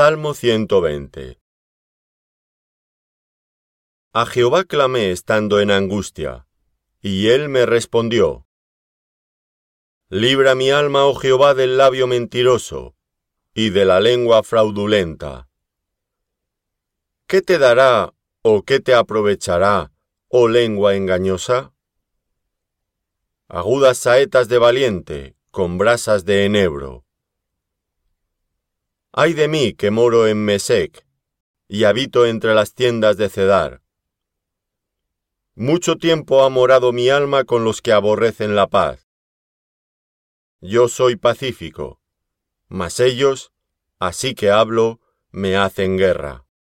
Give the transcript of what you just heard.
Salmo 120 A Jehová clamé estando en angustia, y él me respondió. Libra mi alma, oh Jehová, del labio mentiroso, y de la lengua fraudulenta. ¿Qué te dará o qué te aprovechará, oh lengua engañosa? Agudas saetas de valiente, con brasas de enebro. Ay de mí que moro en Mesec, y habito entre las tiendas de Cedar. Mucho tiempo ha morado mi alma con los que aborrecen la paz. Yo soy pacífico, mas ellos, así que hablo, me hacen guerra.